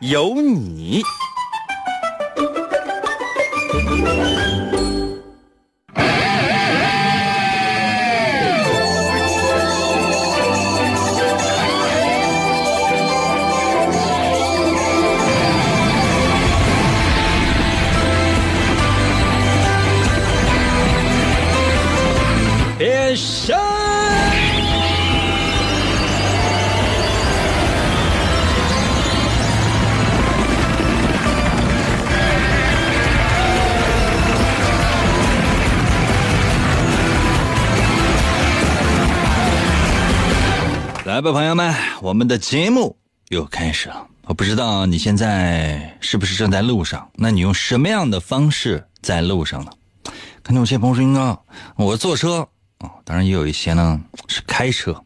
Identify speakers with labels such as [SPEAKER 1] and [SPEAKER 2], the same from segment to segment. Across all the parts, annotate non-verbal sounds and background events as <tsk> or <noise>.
[SPEAKER 1] 有你。来吧，朋友们，我们的节目又开始了。我不知道你现在是不是正在路上？那你用什么样的方式在路上呢？看见有些朋友说：“应我坐车啊。”当然，也有一些呢是开车，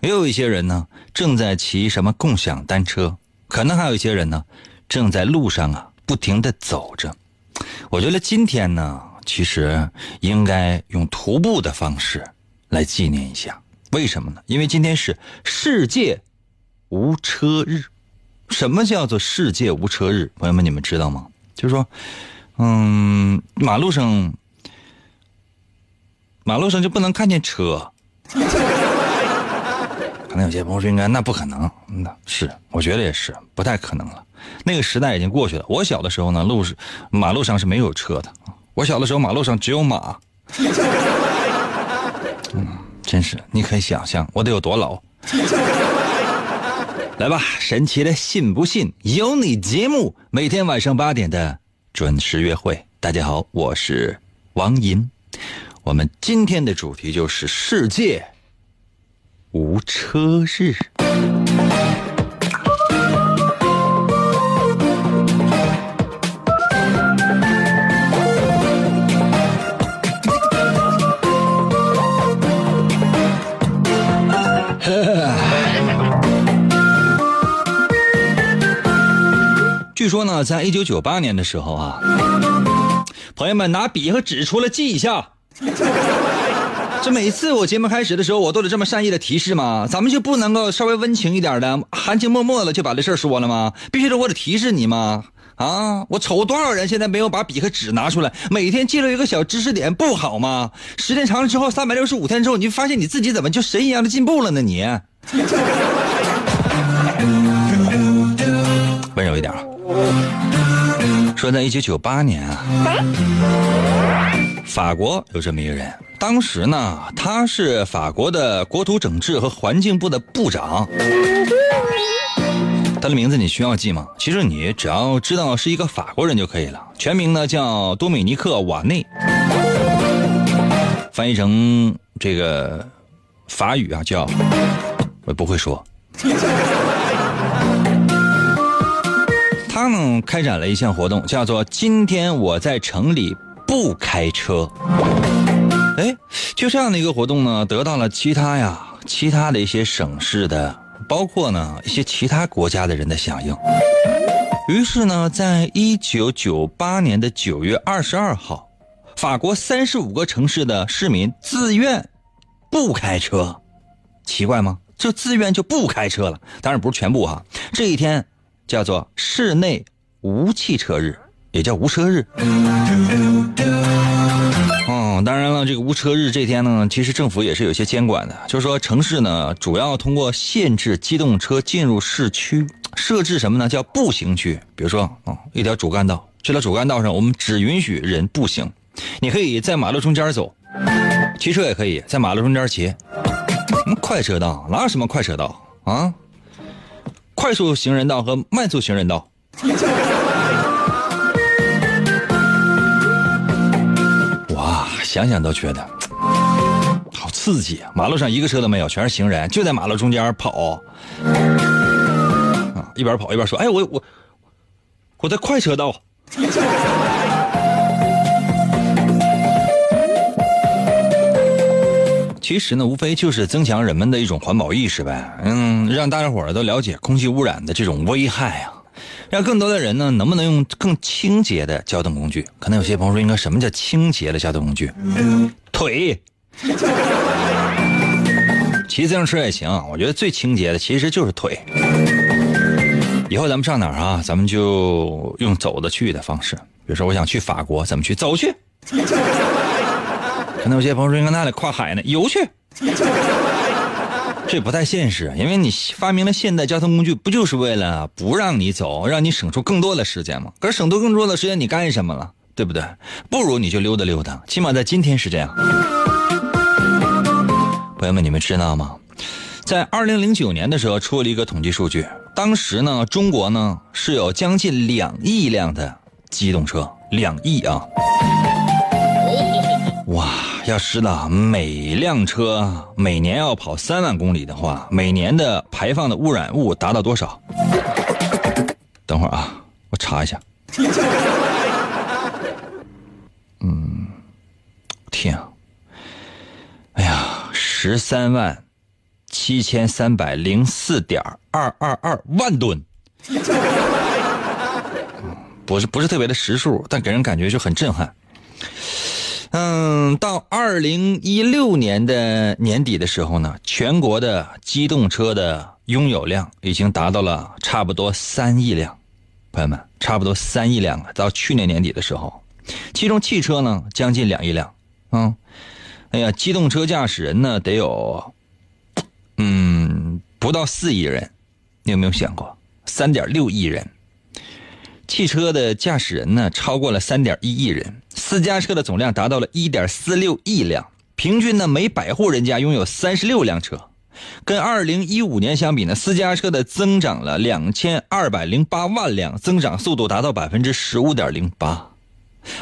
[SPEAKER 1] 也有一些人呢正在骑什么共享单车，可能还有一些人呢正在路上啊不停的走着。我觉得今天呢，其实应该用徒步的方式来纪念一下。为什么呢？因为今天是世界无车日。什么叫做世界无车日？朋友们，你们知道吗？就是说，嗯，马路上，马路上就不能看见车。<laughs> 可能有些朋友说，应该那不可能。那是，我觉得也是，不太可能了。那个时代已经过去了。我小的时候呢，路是马路上是没有车的。我小的时候，马路上只有马。<laughs> 嗯。真是，你可以想象我得有多老。<laughs> 来吧，神奇的信不信由你节目，每天晚上八点的准时约会。大家好，我是王银，我们今天的主题就是世界无车日。据说呢，在一九九八年的时候啊，朋友们拿笔和纸出来记一下。这每次我节目开始的时候，我都得这么善意的提示吗？咱们就不能够稍微温情一点的，含情脉脉的就把这事儿说了吗？必须得我得提示你吗？啊，我瞅多少人现在没有把笔和纸拿出来，每天记录一个小知识点，不好吗？时间长了之后，三百六十五天之后，你就发现你自己怎么就神一样的进步了呢？你说在一九九八年啊，法国有这么一个人，当时呢，他是法国的国土整治和环境部的部长。他的名字你需要记吗？其实你只要知道是一个法国人就可以了。全名呢叫多米尼克·瓦内，翻译成这个法语啊叫我不会说。他呢开展了一项活动，叫做“今天我在城里不开车”。哎，就这样的一个活动呢，得到了其他呀、其他的一些省市的，包括呢一些其他国家的人的响应。于是呢，在一九九八年的九月二十二号，法国三十五个城市的市民自愿不开车。奇怪吗？就自愿就不开车了？当然不是全部哈。这一天。叫做室内无汽车日，也叫无车日。哦，当然了，这个无车日这天呢，其实政府也是有些监管的，就是说城市呢，主要通过限制机动车进入市区，设置什么呢？叫步行区。比如说，哦，一条主干道，这条主干道上我们只允许人步行，你可以在马路中间走，骑车也可以在马路中间骑。快车道哪有什么快车道啊？快速行人道和慢速行人道，想想都觉得 <tsk> 好刺激啊！马路上一个车都没有，全是行人，就在马路中间跑，啊，一边跑一边说：“哎，我我我在快车道。其实呢，无非就是增强人们的一种环保意识呗，嗯，让大家伙儿都了解空气污染的这种危害啊，让更多的人呢，能不能用更清洁的交通工具？可能有些朋友说，应该什么叫清洁的交通工具？腿，骑自行车也行，我觉得最清洁的其实就是腿。以后咱们上哪儿啊？咱们就用走的去的方式，比如说我想去法国，怎么去？走去。<laughs> 可能有些朋友说，应该那里跨海呢，游去。这不太现实，因为你发明了现代交通工具，不就是为了不让你走，让你省出更多的时间吗？可是省出更多的时间，你干什么了？对不对？不如你就溜达溜达，起码在今天是这样。朋友们，你们知道吗？在二零零九年的时候，出了一个统计数据，当时呢，中国呢是有将近两亿辆的机动车，两亿啊。要知道每辆车每年要跑三万公里的话，每年的排放的污染物达到多少？等会儿啊，我查一下。嗯，天啊！哎呀，十三万七千三百零四点二二二万吨。不是不是特别的实数，但给人感觉就很震撼。嗯，到二零一六年的年底的时候呢，全国的机动车的拥有量已经达到了差不多三亿辆，朋友们，差不多三亿辆了。到去年年底的时候，其中汽车呢将近两亿辆，嗯，哎呀，机动车驾驶人呢得有，嗯，不到四亿人，你有没有想过，三点六亿人？汽车的驾驶人呢，超过了三点一亿人；私家车的总量达到了一点四六亿辆，平均呢每百户人家拥有三十六辆车。跟二零一五年相比呢，私家车的增长了两千二百零八万辆，增长速度达到百分之十五点零八。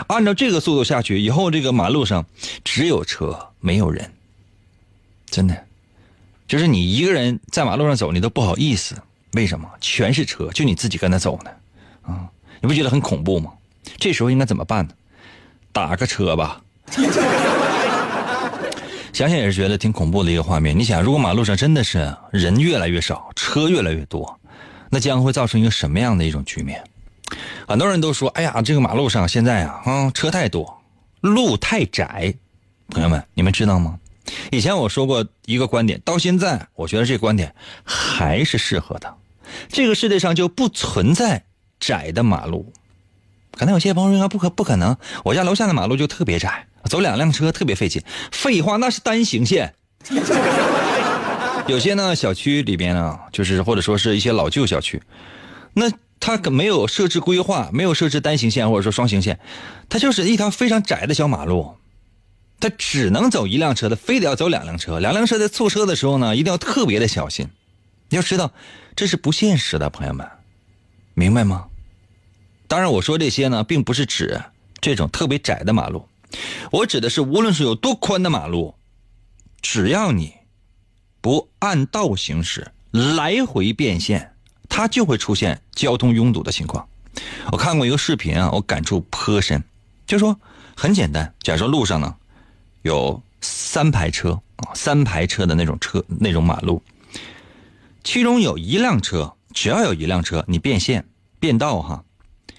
[SPEAKER 1] 按照这个速度下去，以后这个马路上只有车没有人，真的，就是你一个人在马路上走，你都不好意思。为什么？全是车，就你自己跟他走呢？啊，你不觉得很恐怖吗？这时候应该怎么办呢？打个车吧。<laughs> 想想也是觉得挺恐怖的一个画面。你想，如果马路上真的是人越来越少，车越来越多，那将会造成一个什么样的一种局面？很多人都说：“哎呀，这个马路上现在啊，啊，车太多，路太窄。”朋友们，你们知道吗？以前我说过一个观点，到现在我觉得这个观点还是适合的。这个世界上就不存在。窄的马路，可能有些朋友说不可不可能。我家楼下的马路就特别窄，走两辆车特别费劲。废话，那是单行线。有些呢小区里边呢，就是或者说是一些老旧小区，那它可没有设置规划，没有设置单行线或者说双行线，它就是一条非常窄的小马路，它只能走一辆车的，非得要走两辆车。两辆车在错车的时候呢，一定要特别的小心。你要知道，这是不现实的，朋友们，明白吗？当然，我说这些呢，并不是指这种特别窄的马路，我指的是无论是有多宽的马路，只要你不按道行驶，来回变线，它就会出现交通拥堵的情况。我看过一个视频啊，我感触颇深，就说很简单，假设路上呢有三排车啊，三排车的那种车那种马路，其中有一辆车，只要有一辆车你变线变道哈。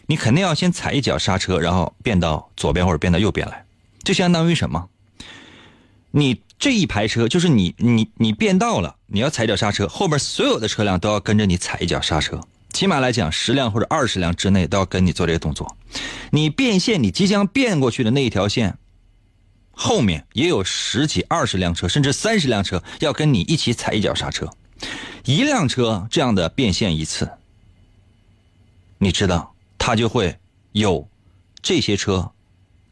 [SPEAKER 1] 你肯定要先踩一脚刹车，然后变到左边或者变到右边来，就相当于什么？你这一排车就是你你你变道了，你要踩脚刹车，后边所有的车辆都要跟着你踩一脚刹车，起码来讲十辆或者二十辆之内都要跟你做这个动作。你变线，你即将变过去的那一条线，后面也有十几二十辆车，甚至三十辆车要跟你一起踩一脚刹车。一辆车这样的变线一次，你知道？他就会有这些车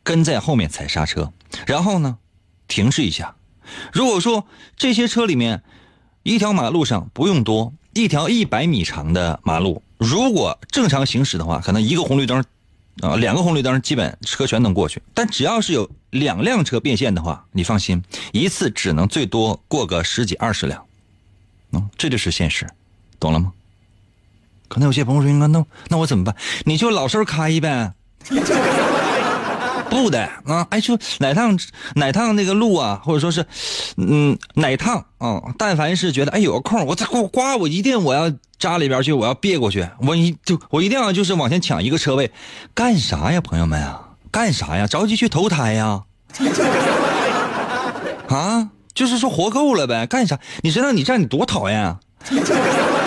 [SPEAKER 1] 跟在后面踩刹车，然后呢停滞一下。如果说这些车里面一条马路上不用多，一条一百米长的马路，如果正常行驶的话，可能一个红绿灯啊，两个红绿灯基本车全能过去。但只要是有两辆车变线的话，你放心，一次只能最多过个十几二十辆。嗯，这就是现实，懂了吗？可能有些朋友说，那那那我怎么办？你就老实开呗。<laughs> 不的啊，哎，就哪趟哪趟那个路啊，或者说是，嗯，哪趟啊，但凡是觉得哎有个空，我再呱呱，我一定我要扎里边去，我要别过去，我一就我一定要就是往前抢一个车位，干啥呀，朋友们啊，干啥呀？着急去投胎呀？<laughs> 啊，就是说活够了呗，干啥？你知道你这样你多讨厌啊？<laughs>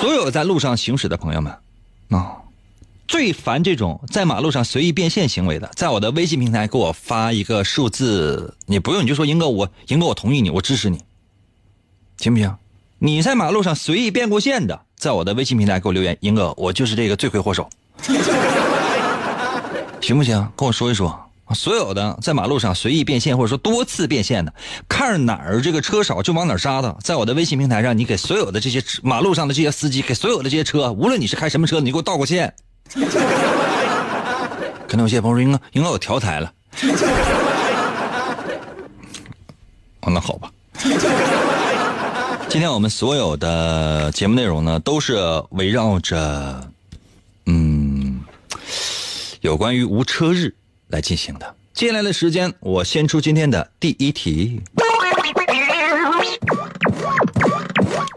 [SPEAKER 1] 所有在路上行驶的朋友们，啊。最烦这种在马路上随意变现行为的，在我的微信平台给我发一个数字，你不用你就说英哥，我英哥我同意你，我支持你，行不行？你在马路上随意变过线的，在我的微信平台给我留言，英哥我就是这个罪魁祸首，行不行？跟我说一说。所有的在马路上随意变现或者说多次变现的，看哪儿这个车少就往哪儿杀的，在我的微信平台上，你给所有的这些马路上的这些司机，给所有的这些车，无论你是开什么车，你给我道个歉。可能有些朋友说：“应该应该我调台了。”哦，那好吧。今天我们所有的节目内容呢，都是围绕着嗯有关于无车日来进行的。接下来的时间，我先出今天的第一题。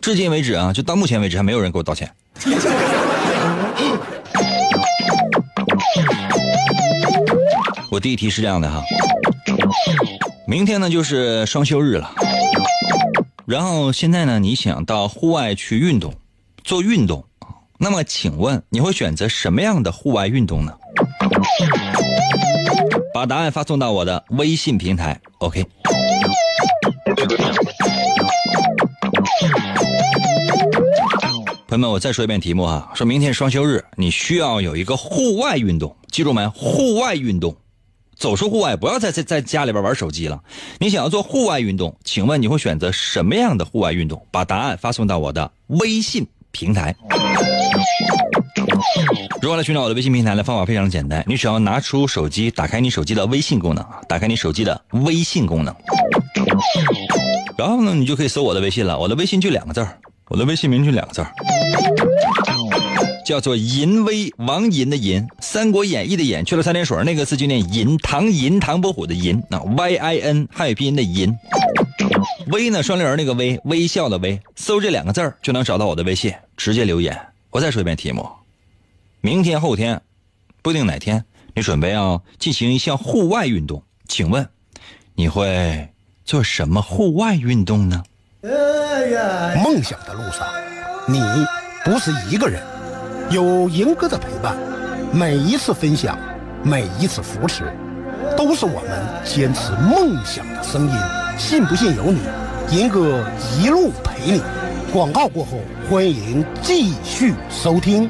[SPEAKER 1] 至今为止啊，就到目前为止，还没有人给我道歉。我第一题是这样的哈，明天呢就是双休日了，然后现在呢你想到户外去运动，做运动，那么请问你会选择什么样的户外运动呢？把答案发送到我的微信平台，OK。朋友们，我再说一遍题目哈，说明天双休日，你需要有一个户外运动，记住没？户外运动。走出户外，不要再在在家里边玩手机了。你想要做户外运动，请问你会选择什么样的户外运动？把答案发送到我的微信平台。如何来寻找我的微信平台的方法非常简单，你只要拿出手机，打开你手机的微信功能，打开你手机的微信功能，然后呢，你就可以搜我的微信了。我的微信就两个字儿我的微信名就两个字儿叫做银威王银的银，《三国演义》的演去了三点水，那个字就念银，唐银唐伯虎的银啊，Y I N 汉语拼音的银，微呢双立人那个微，微笑的微，搜这两个字就能找到我的微信，直接留言。我再说一遍题目：明天后天，不定哪天，你准备要进行一项户外运动，请问你会做什么户外运动呢？
[SPEAKER 2] 梦想的路上，你不是一个人。有银哥的陪伴，每一次分享，每一次扶持，都是我们坚持梦想的声音。信不信由你，银哥一路陪你。广告过后，欢迎继续收听。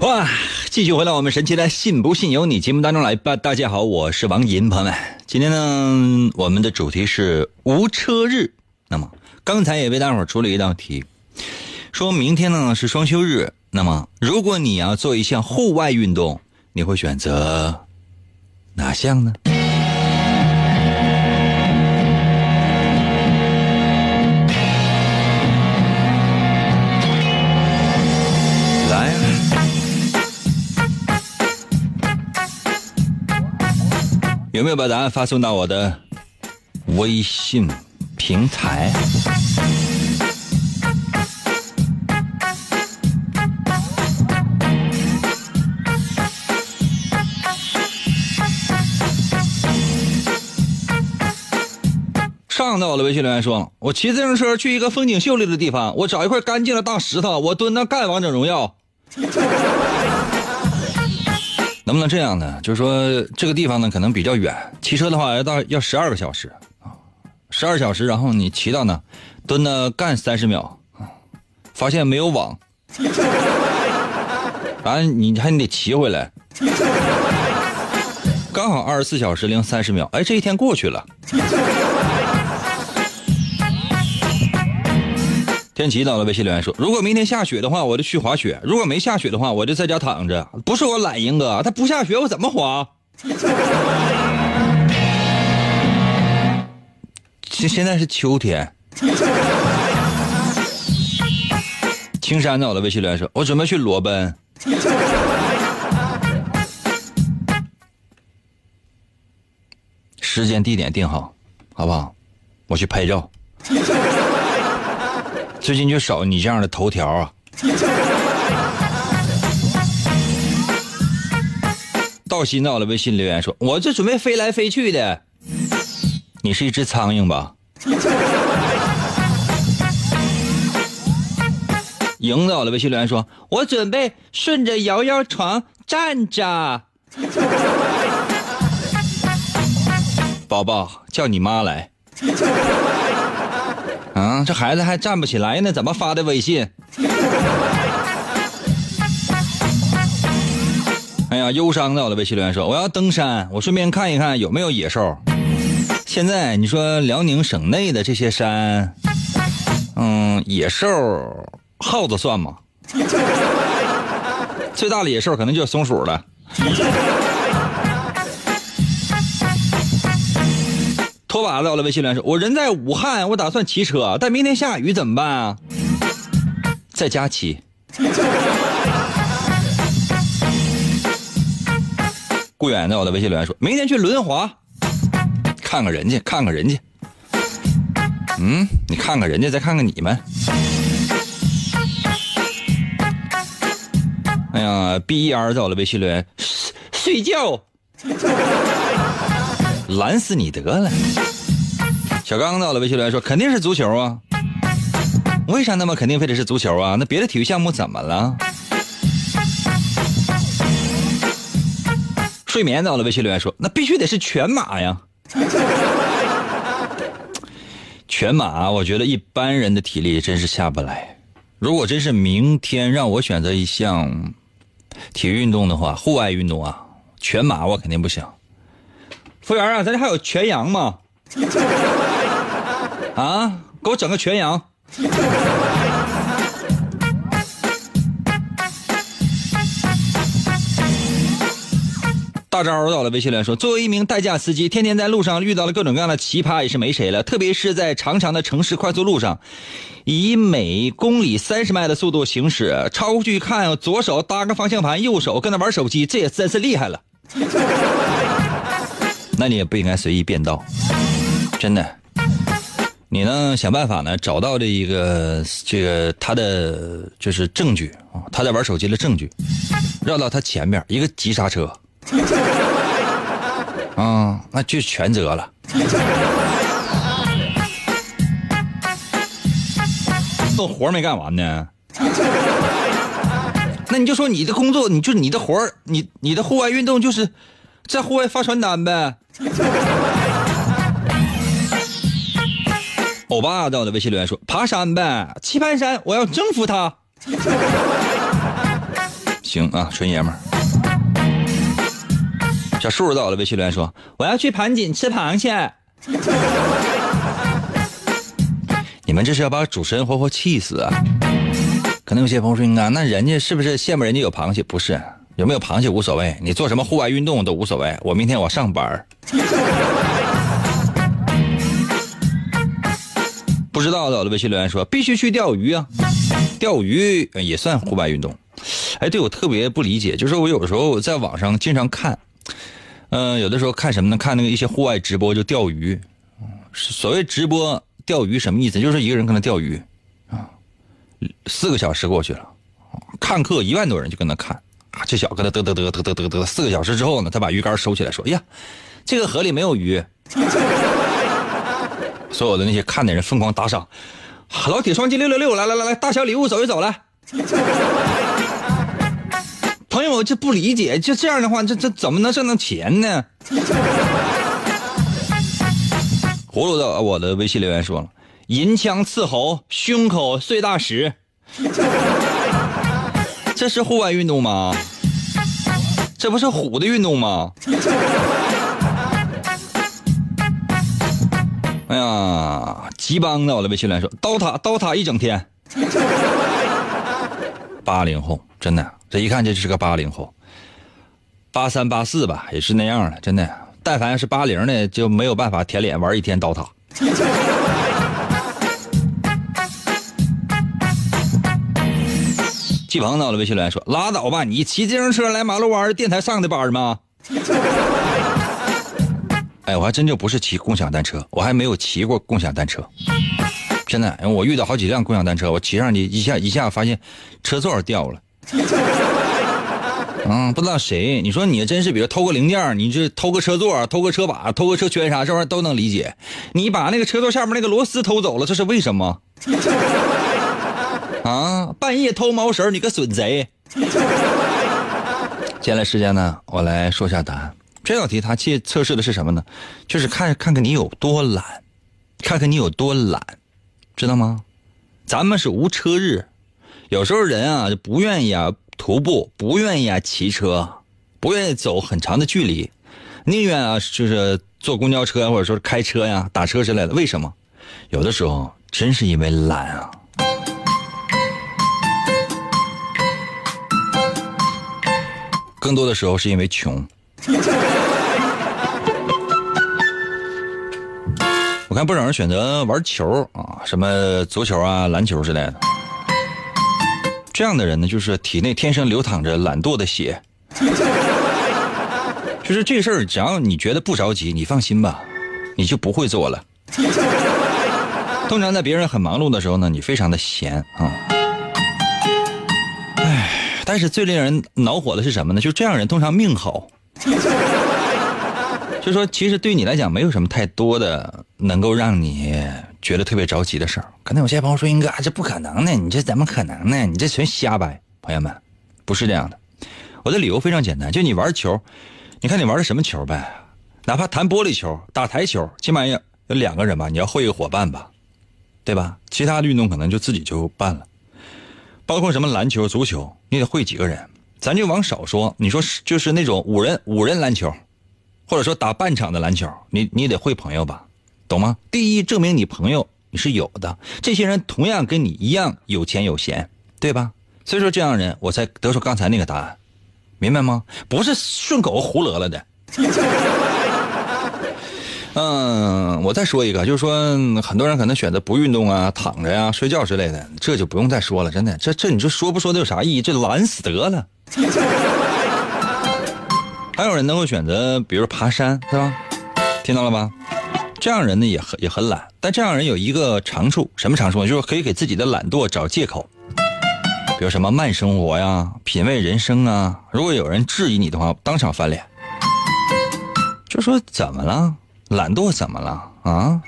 [SPEAKER 1] 哇！继续回到我们神奇的“信不信由你”节目当中来吧。大家好，我是王银，朋友们，今天呢，我们的主题是无车日。那么，刚才也为大伙儿出了一道题，说明天呢是双休日。那么，如果你要做一项户外运动，你会选择哪项呢？有没有把答案发送到我的微信平台？上到我的微信留言说：“我骑自行车去一个风景秀丽的地方，我找一块干净的大石头，我蹲那干王者荣耀。能不能这样呢？就是说这个地方呢可能比较远，骑车的话要到要十二个小时啊，十二小时，然后你骑到那，蹲那干三十秒，发现没有网，完你还得骑回来，刚好二十四小时零三十秒，哎，这一天过去了。”天奇到了微信留言说：“如果明天下雪的话，我就去滑雪；如果没下雪的话，我就在家躺着。不是我懒，英哥，他不下雪，我怎么滑？” <laughs> 现现在是秋天。<laughs> 青山到了微信留言说：“我准备去裸奔。”时间地点定好，好不好？我去拍照。最近就少你这样的头条啊！道心到了，微信留言说：“我这准备飞来飞去的。”你是一只苍蝇吧？赢到了，微信留言说：“我准备顺着摇摇床站着。”宝宝，叫你妈来。啊，这孩子还站不起来呢，怎么发的微信？哎呀，忧伤的我的微信留言说：“我要登山，我顺便看一看有没有野兽。”现在你说辽宁省内的这些山，嗯，野兽耗子算吗？<laughs> 最大的野兽可能就是松鼠了。拖把到了，微信留言说：“我人在武汉，我打算骑车，但明天下雨怎么办啊？在家骑。”顾远在我的微信留言说：“明天去轮滑，看看人家，看看人家。嗯，你看看人家，再看看你们。哎呀，B E R 在我的微信留言，睡觉。”懒死你得了！小刚到了，微信来说肯定是足球啊。为啥那么肯定非得是足球啊？那别的体育项目怎么了？睡眠到了，微信留言说那必须得是全马呀。全马，我觉得一般人的体力真是下不来。如果真是明天让我选择一项体育运动的话，户外运动啊，全马我肯定不行。服务员啊，咱这还有全羊吗？啊，给我整个全羊。大招到了，微信来说，作为一名代驾司机，天天在路上遇到了各种各样的奇葩，也是没谁了。特别是在长长的城市快速路上，以每公里三十迈的速度行驶，超过去看，左手搭个方向盘，右手跟那玩手机，这也真是厉害了。那你也不应该随意变道，真的。你呢，想办法呢，找到这一个这个他的就是证据啊，他在玩手机的证据，绕到他前面一个急刹车，啊，<laughs> 那就全责了。都活没干完呢，那你就说你的工作，你就你的活你你的户外运动就是在户外发传单呗。<laughs> 欧巴在我的微信留言说：“爬山呗，棋盘山，我要征服它。”行啊，纯爷们儿。小树在我的微信留言说：“我要去盘锦吃螃蟹。<laughs> ”你们这是要把主持人活活气死啊！可能有些朋友说：“啊，那人家是不是羡慕人家有螃蟹？不是。”有没有螃蟹无所谓，你做什么户外运动都无所谓。我明天我上班 <laughs> 不知道的，我的微信留言说必须去钓鱼啊，钓鱼也算户外运动。哎，对我特别不理解，就是我有时候在网上经常看，嗯，有的时候看什么呢？看那个一些户外直播就钓鱼。所谓直播钓鱼什么意思？就是一个人跟他钓鱼，啊，四个小时过去了，看客一万多人就跟他看，啊这小子跟他嘚嘚嘚嘚嘚嘚嘚，四个小时之后呢，他把鱼竿收起来说：“哎呀，这个河里没有鱼。<laughs> ”所有的那些看的人疯狂打赏，老铁双击六六六，来来来来，大小礼物走一走来。<laughs> 朋友，我就不理解，就这样的话，这这怎么能挣到钱呢？葫芦的我的微信留言说了：“银枪刺喉，胸口碎大石。”这是户外运动吗？这不是虎的运动吗？<laughs> 哎呀，急帮的我的微信留言说：“刀塔刀塔一整天。”八零后，真的，这一看就是个八零后。八三八四吧，也是那样的，真的。但凡是八零的，就没有办法舔脸玩一天刀塔。季鹏到了微信来说：“拉倒吧，你骑自行车来马路弯电台上的班吗？” <laughs> 哎，我还真就不是骑共享单车，我还没有骑过共享单车。真的，我遇到好几辆共享单车，我骑上去一下一下发现车座掉了。<laughs> 嗯，不知道谁？你说你真是，比如偷个零件，你这偷个车座、偷个车把、偷个车圈啥，这玩意儿都能理解。你把那个车座下面那个螺丝偷走了，这是为什么？啊，半夜偷毛绳，你个损贼！<laughs> 接下来时间呢，我来说一下答案。这道题它测测试的是什么呢？就是看看看你有多懒，看看你有多懒，知道吗？咱们是无车日，有时候人啊就不愿意啊。徒步不愿意啊，骑车不愿意走很长的距离，宁愿啊就是坐公交车或者说是开车呀、打车之类的。为什么？有的时候真是因为懒啊。更多的时候是因为穷。我看不少人选择玩球啊，什么足球啊、篮球之类的。这样的人呢，就是体内天生流淌着懒惰的血。就是这事儿，只要你觉得不着急，你放心吧，你就不会做了。通常在别人很忙碌的时候呢，你非常的闲啊。但是最令人恼火的是什么呢？就这样人通常命好。<laughs> 就说其实对你来讲，没有什么太多的能够让你。觉得特别着急的事儿，可能有些朋友说：“英哥，这不可能呢，你这怎么可能呢？你这纯瞎掰。”朋友们，不是这样的。我的理由非常简单，就你玩球，你看你玩的什么球呗？哪怕弹玻璃球、打台球，起码要有两个人吧，你要会一个伙伴吧，对吧？其他的运动可能就自己就办了。包括什么篮球、足球，你得会几个人。咱就往少说，你说就是那种五人五人篮球，或者说打半场的篮球，你你得会朋友吧？懂吗？第一，证明你朋友你是有的，这些人同样跟你一样有钱有闲，对吧？所以说这样人，我才得出刚才那个答案，明白吗？不是顺口胡乐了的。嗯，我再说一个，就是说很多人可能选择不运动啊，躺着呀、睡觉之类的，这就不用再说了，真的，这这你就说不说的有啥意义？这懒死得了。还有人能够选择，比如爬山，是吧？听到了吧？这样人呢也很也很懒，但这样人有一个长处，什么长处呢？就是可以给自己的懒惰找借口，比如什么慢生活呀、品味人生啊。如果有人质疑你的话，当场翻脸，就说怎么了？懒惰怎么了？啊？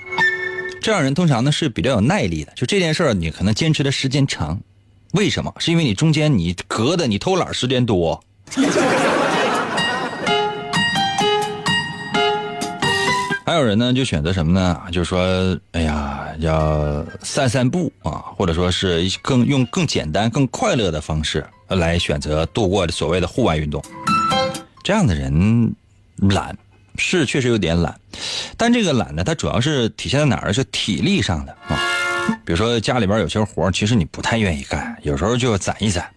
[SPEAKER 1] 这样人通常呢是比较有耐力的，就这件事儿你可能坚持的时间长，为什么？是因为你中间你隔的你偷懒时间多。<laughs> 还有人呢，就选择什么呢？就是说，哎呀，要散散步啊，或者说是更用更简单、更快乐的方式来选择度过所谓的户外运动。这样的人懒，是确实有点懒，但这个懒呢，它主要是体现在哪儿？是体力上的啊。比如说家里边有些活其实你不太愿意干，有时候就攒一攒。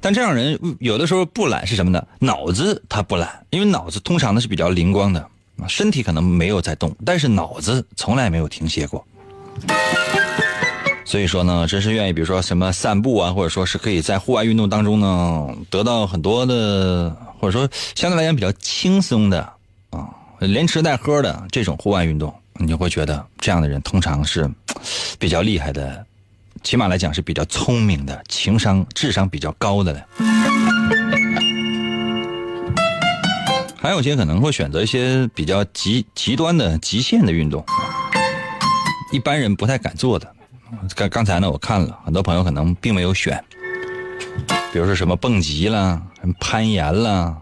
[SPEAKER 1] 但这样人有的时候不懒是什么呢？脑子他不懒，因为脑子通常呢是比较灵光的。身体可能没有在动，但是脑子从来没有停歇过。所以说呢，真是愿意，比如说什么散步啊，或者说是可以在户外运动当中呢，得到很多的，或者说相对来讲比较轻松的连吃带喝的这种户外运动，你就会觉得这样的人通常是比较厉害的，起码来讲是比较聪明的，情商、智商比较高的了。还有些可能会选择一些比较极极端的极限的运动，一般人不太敢做的。刚刚才呢，我看了很多朋友可能并没有选，比如说什么蹦极啦、攀岩啦、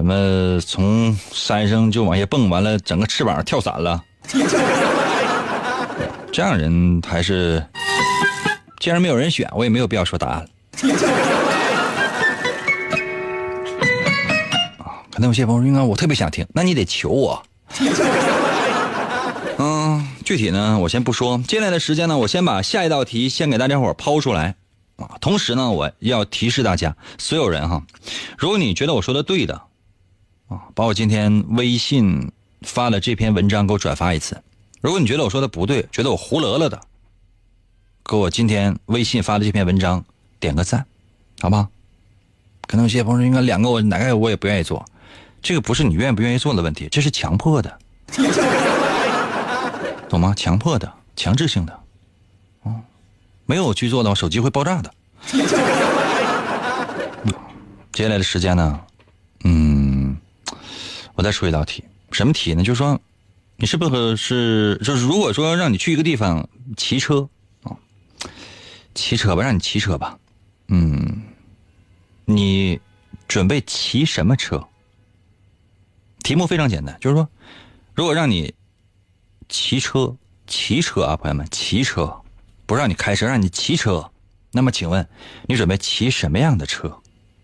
[SPEAKER 1] 什么从山上就往下蹦，完了整个翅膀跳伞了，这样人还是，既然没有人选，我也没有必要说答案。啊，可能有些朋友，应该我特别想听，那你得求我。嗯，具体呢，我先不说。接下来的时间呢，我先把下一道题先给大家伙抛出来啊。同时呢，我要提示大家，所有人哈，如果你觉得我说的对的啊，把我今天微信发的这篇文章给我转发一次；如果你觉得我说的不对，觉得我胡了了的，给我今天微信发的这篇文章点个赞，好吧？可能有些朋友，应该两个我哪个我也不愿意做，这个不是你愿不愿意做的问题，这是强迫的。<laughs> 懂吗？强迫的、强制性的，哦，没有去做的话，手机会爆炸的。<laughs> 接下来的时间呢，嗯，我再出一道题，什么题呢？就是说，你是不是是就是如果说让你去一个地方骑车啊，骑车吧，让你骑车吧，嗯，你准备骑什么车？题目非常简单，就是说，如果让你。骑车，骑车啊，朋友们，骑车，不让你开车，让你骑车。那么，请问你准备骑什么样的车？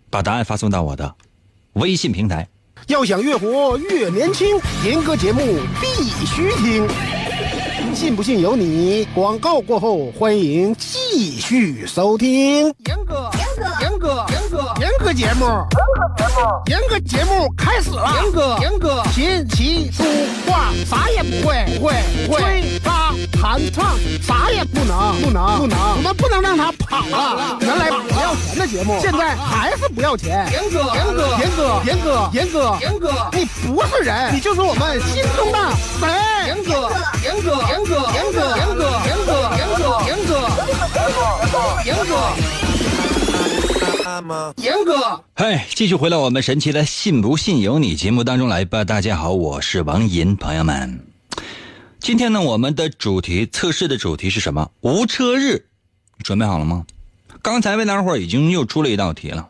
[SPEAKER 1] 把答案发送到我的微信平台。
[SPEAKER 2] 要想越活越年轻，严哥节目必须听。信不信由你。广告过后，欢迎继续收听。严哥，严哥，严哥，严哥，严哥节目，严哥节目开始了。严哥，严哥，琴棋书画啥也不会，不会，不会。吹拉弹唱啥也不能，不能，不能。我们不能让他跑了。原来不要钱的节目，现在还是不要钱。严哥，严哥，严哥，严哥，严哥，严哥，你不是人，你就是我们心中的神。严哥，严哥，严哥，严哥，严哥，严哥，严哥，严哥，严哥，严哥。
[SPEAKER 1] 嗨，继续回到我们神奇的“信不信由你”节目当中来吧。大家好，我是王银，朋友们。今天呢，我们的主题测试的主题是什么？无车日，准备好了吗？刚才为大伙儿已经又出了一道题了，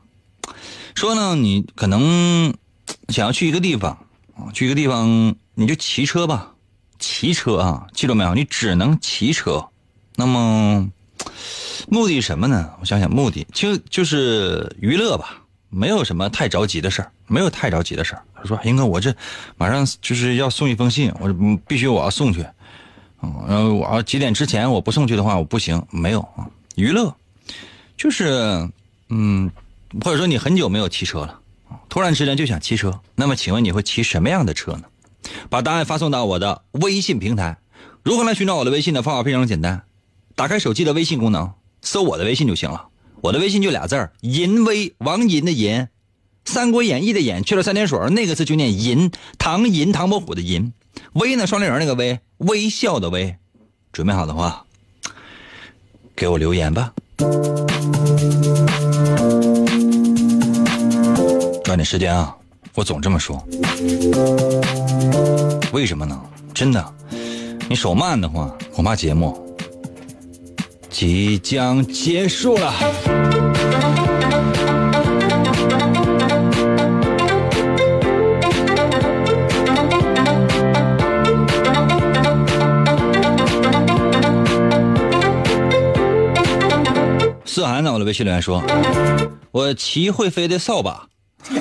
[SPEAKER 1] 说呢，你可能想要去一个地方啊，去一个地方你就骑车吧，骑车啊，记住没有？你只能骑车。那么目的什么呢？我想想，目的就就是娱乐吧，没有什么太着急的事儿，没有太着急的事儿。他说：“英哥，我这马上就是要送一封信，我必须我要送去。然后我要几点之前我不送去的话，我不行。没有啊，娱乐就是嗯，或者说你很久没有骑车了，突然之间就想骑车。那么请问你会骑什么样的车呢？把答案发送到我的微信平台。如何来寻找我的微信的方法非常简单，打开手机的微信功能，搜我的微信就行了。我的微信就俩字儿：银威，王银的银。《三国演义》的演去了三点水，那个字就念银，唐银唐伯虎的银，微呢双立人那个微，微笑的微。准备好的话，给我留言吧。抓紧时间啊！我总这么说，为什么呢？真的，你手慢的话，恐怕节目即将结束了。思涵在我的微信留言说：“我骑会飞的扫把。<laughs> ”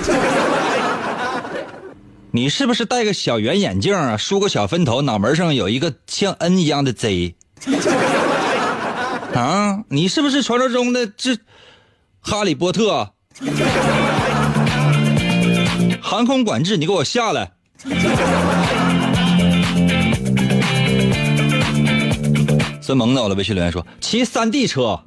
[SPEAKER 1] 你是不是戴个小圆眼镜啊？梳个小分头，脑门上有一个像 N 一样的 Z？啊，你是不是传说中的这哈利波特？<laughs> 航空管制，你给我下来！孙萌在我的微信留言说：“骑三 D 车。”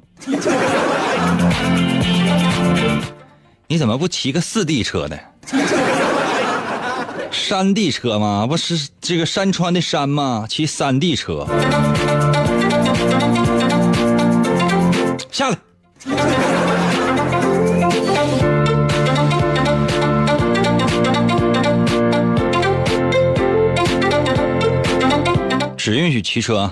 [SPEAKER 1] 你怎么不骑个四 D 车呢？<laughs> 山地车吗？不是这个山川的山吗？骑山地车。下来。只允许骑车。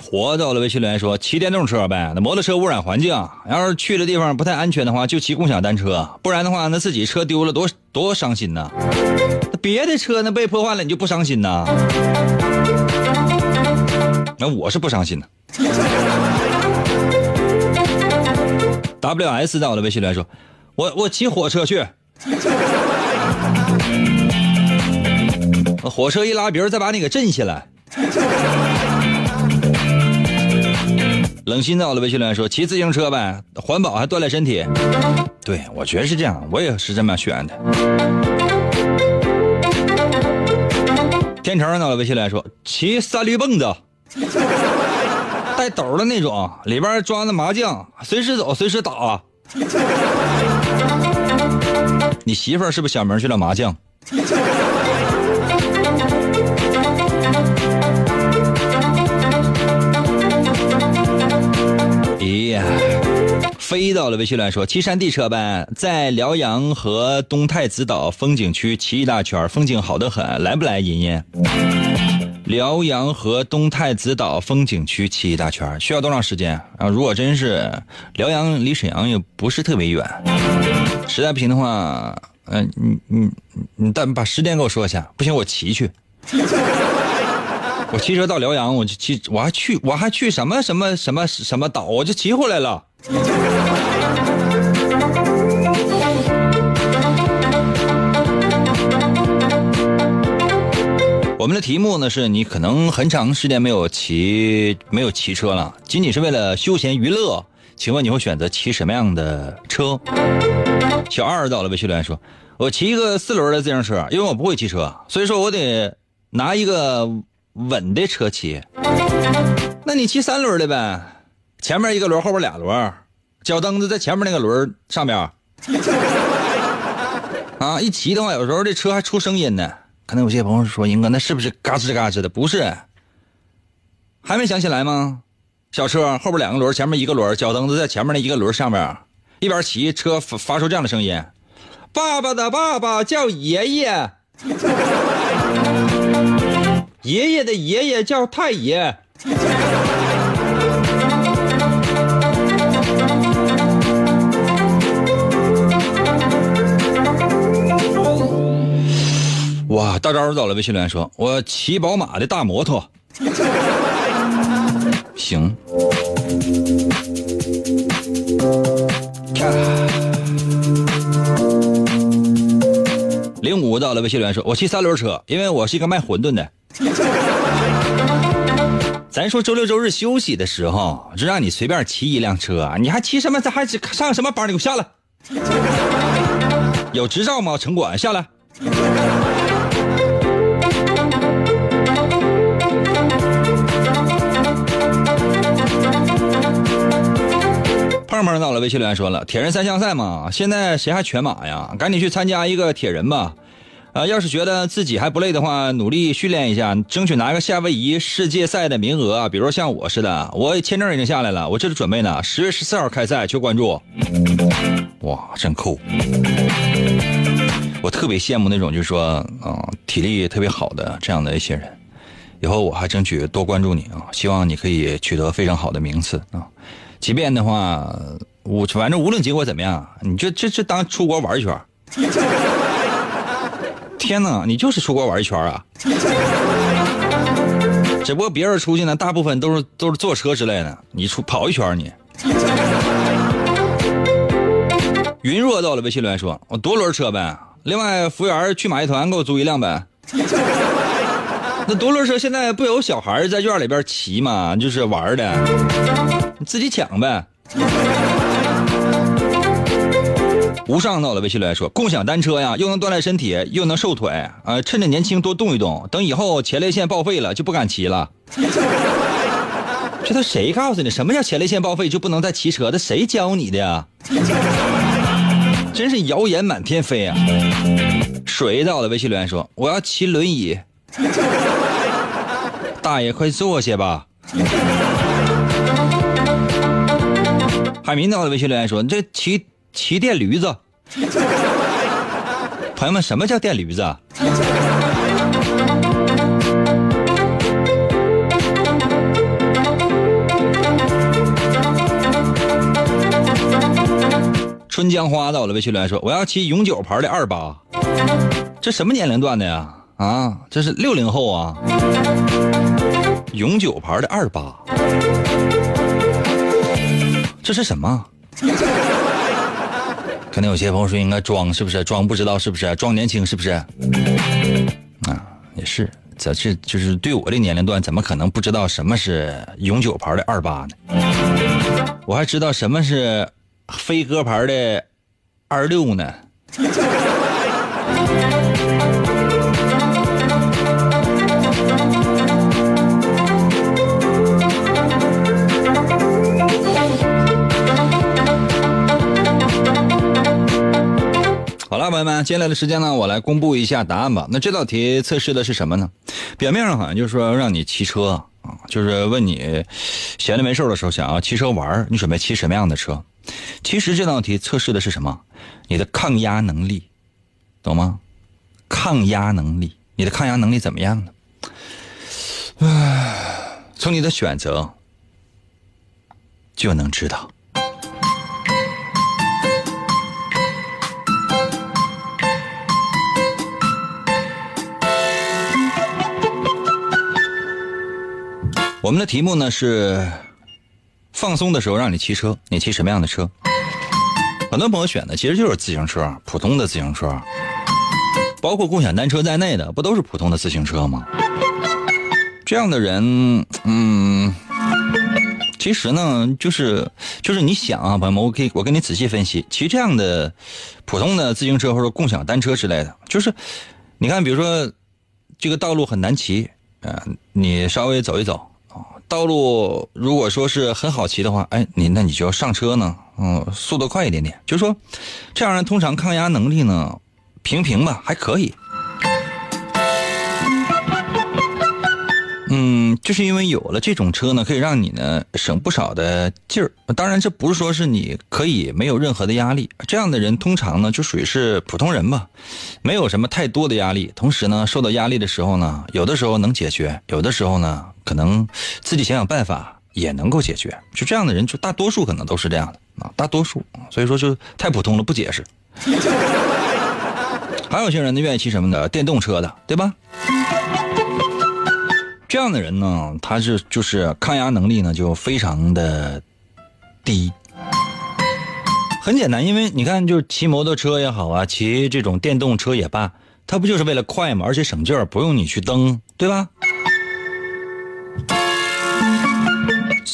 [SPEAKER 1] 活到了微信留言说骑电动车呗，那摩托车污染环境，要是去的地方不太安全的话，就骑共享单车，不然的话，那自己车丢了多多伤心呐。别的车呢被破坏了，你就不伤心呐？那我是不伤心的。W S 在我的微信里说，我我骑火车去，<laughs> 火车一拉别人再把你给震下来。冷心在我的微信里说：“骑自行车呗，环保还锻炼身体。”对，我觉得是这样，我也是这么选的。天成在我的微信里说：“骑三驴蹦子，带斗的那种，里边装的麻将，随时走，随时打。”你媳妇儿是不是小名去了麻将？飞到了微信来说骑山地车呗，在辽阳和东太子岛风景区骑一大圈，风景好的很，来不来？银银。辽阳和东太子岛风景区骑一大圈需要多长时间啊？如果真是辽阳离沈阳也不是特别远，实在不行的话，嗯，你你你但把时间给我说一下，不行我骑去。<laughs> 我骑车到辽阳，我就骑，我还去，我还去什么什么什么什么岛，我就骑回来了。我们的题目呢是你可能很长时间没有骑没有骑车了，仅仅是为了休闲娱乐，请问你会选择骑什么样的车？小二到了微信留言说：“我骑一个四轮的自行车，因为我不会骑车，所以说我得拿一个。”稳的车骑，那你骑三轮的呗，前面一个轮，后边俩轮，脚蹬子在前面那个轮上边，啊，一骑的话，有时候这车还出声音呢。可能有些朋友说，英哥那是不是嘎吱嘎吱的？不是，还没想起来吗？小车后边两个轮，前面一个轮，脚蹬子在前面那一个轮上面，一边骑车发发出这样的声音：爸爸的爸爸叫爷爷。<laughs> 爷爷的爷爷叫太爷。哇，大招走了！微信留言说：“我骑宝马的大摩托。<laughs> ”行。零五到了，微信留言说：“我骑三轮车，因为我是一个卖馄饨的。<laughs> ”咱说周六周日休息的时候，就让你随便骑一辆车，你还骑什么？咱还上什么班？你给我下来！有执照吗？城管下来！胖胖到了，微信留言说了：“铁人三项赛嘛，现在谁还全马呀？赶紧去参加一个铁人吧。”啊，要是觉得自己还不累的话，努力训练一下，争取拿个夏威夷世界赛的名额啊！比如说像我似的，我签证已经下来了，我这就准备呢，十月十四号开赛，求关注。哇，真酷！我特别羡慕那种就是说，啊，体力特别好的这样的一些人。以后我还争取多关注你啊，希望你可以取得非常好的名次啊。即便的话，我反正无论结果怎么样，你就这这当出国玩一圈。天哪，你就是出国玩一圈啊！只不过别人出去呢，大部分都是都是坐车之类的，你出跑一圈你。云若到了，微信留言说：“我多轮车呗。”另外，服务员去马戏团给我租一辆呗。那多轮车现在不有小孩在院里边骑吗？就是玩的，你自己抢呗。无上到了，微信留言说，共享单车呀，又能锻炼身体，又能瘦腿，啊，趁着年轻多动一动，等以后前列腺报废了就不敢骑了。<laughs> 这都谁告诉你？什么叫前列腺报废就不能再骑车？这谁教你的呀？<laughs> 真是谣言满天飞啊！水到了微信留言说：“我要骑轮椅。<laughs> ”大爷，快坐下吧。海明到了微信留言说：“你这骑骑电驴子。<laughs> ”朋友们，什么叫电驴子？春江花到了微信留言说：“我要骑永久牌的二八。”这什么年龄段的呀？啊，这是六零后啊！永久牌的二八，这是什么？<laughs> 可能有些朋友说应该装是不是？装不知道是不是？装年轻是不是？啊，也是，这这就是对我的年龄段，怎么可能不知道什么是永久牌的二八呢？我还知道什么是飞鸽牌的二六呢。朋友们，接下来的时间呢，我来公布一下答案吧。那这道题测试的是什么呢？表面上好像就是说让你骑车啊，就是问你闲着没事的时候想要骑车玩，你准备骑什么样的车？其实这道题测试的是什么？你的抗压能力，懂吗？抗压能力，你的抗压能力怎么样呢？唉，从你的选择就能知道。我们的题目呢是放松的时候让你骑车，你骑什么样的车？很多朋友选的其实就是自行车，普通的自行车，包括共享单车在内的，不都是普通的自行车吗？这样的人，嗯，其实呢，就是就是你想啊，朋友们，我可以我跟你仔细分析，骑这样的普通的自行车或者共享单车之类的，就是你看，比如说这个道路很难骑，呃，你稍微走一走。道路如果说是很好骑的话，哎，你那你就要上车呢，嗯，速度快一点点。就是说，这样人通常抗压能力呢，平平吧，还可以。嗯，就是因为有了这种车呢，可以让你呢省不少的劲儿。当然，这不是说是你可以没有任何的压力。这样的人通常呢就属于是普通人吧，没有什么太多的压力。同时呢，受到压力的时候呢，有的时候能解决，有的时候呢，可能自己想想办法也能够解决。就这样的人，就大多数可能都是这样的啊，大多数。所以说，就太普通了，不解释。<laughs> 还有些人呢，愿意骑什么的电动车的，对吧？这样的人呢，他是就是抗压能力呢就非常的低。很简单，因为你看，就是骑摩托车也好啊，骑这种电动车也罢，它不就是为了快嘛，而且省劲儿，不用你去蹬，对吧？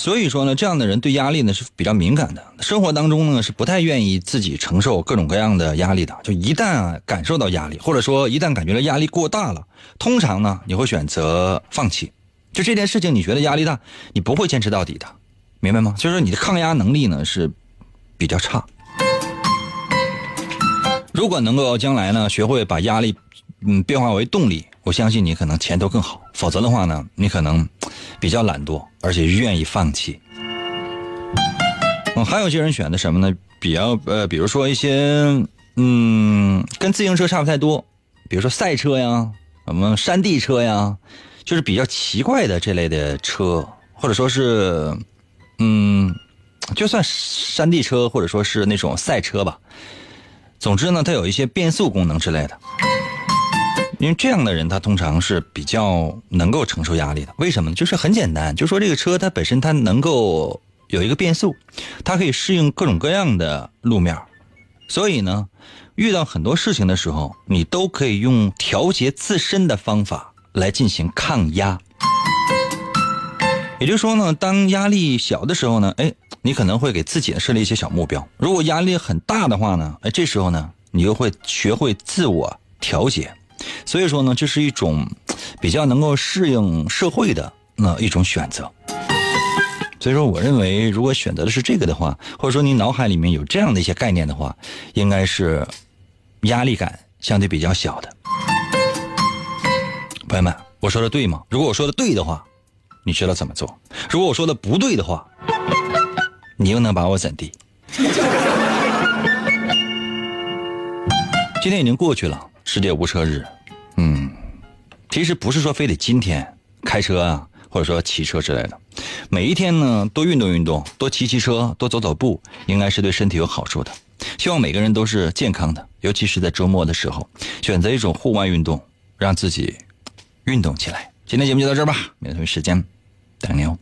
[SPEAKER 1] 所以说呢，这样的人对压力呢是比较敏感的，生活当中呢是不太愿意自己承受各种各样的压力的。就一旦啊感受到压力，或者说一旦感觉到压力过大了，通常呢你会选择放弃。就这件事情，你觉得压力大，你不会坚持到底的，明白吗？就是你的抗压能力呢是比较差。如果能够将来呢学会把压力嗯变化为动力，我相信你可能前途更好。否则的话呢，你可能。比较懒惰，而且愿意放弃。嗯，还有些人选的什么呢？比较呃，比如说一些嗯，跟自行车差不太多，比如说赛车呀，什么山地车呀，就是比较奇怪的这类的车，或者说是嗯，就算山地车或者说是那种赛车吧。总之呢，它有一些变速功能之类的。因为这样的人，他通常是比较能够承受压力的。为什么呢？就是很简单，就说这个车它本身它能够有一个变速，它可以适应各种各样的路面，所以呢，遇到很多事情的时候，你都可以用调节自身的方法来进行抗压。也就是说呢，当压力小的时候呢，哎，你可能会给自己设立一些小目标；如果压力很大的话呢，哎，这时候呢，你又会学会自我调节。所以说呢，这是一种比较能够适应社会的那一种选择。所以说，我认为如果选择的是这个的话，或者说你脑海里面有这样的一些概念的话，应该是压力感相对比较小的。朋友们，我说的对吗？如果我说的对的话，你知道怎么做；如果我说的不对的话，你又能把我怎地？<laughs> 今天已经过去了，世界无车日。嗯，其实不是说非得今天开车啊，或者说骑车之类的，每一天呢多运动运动，多骑骑车，多走走步，应该是对身体有好处的。希望每个人都是健康的，尤其是在周末的时候，选择一种户外运动，让自己运动起来。今天节目就到这儿吧，明天同一时间等你哦。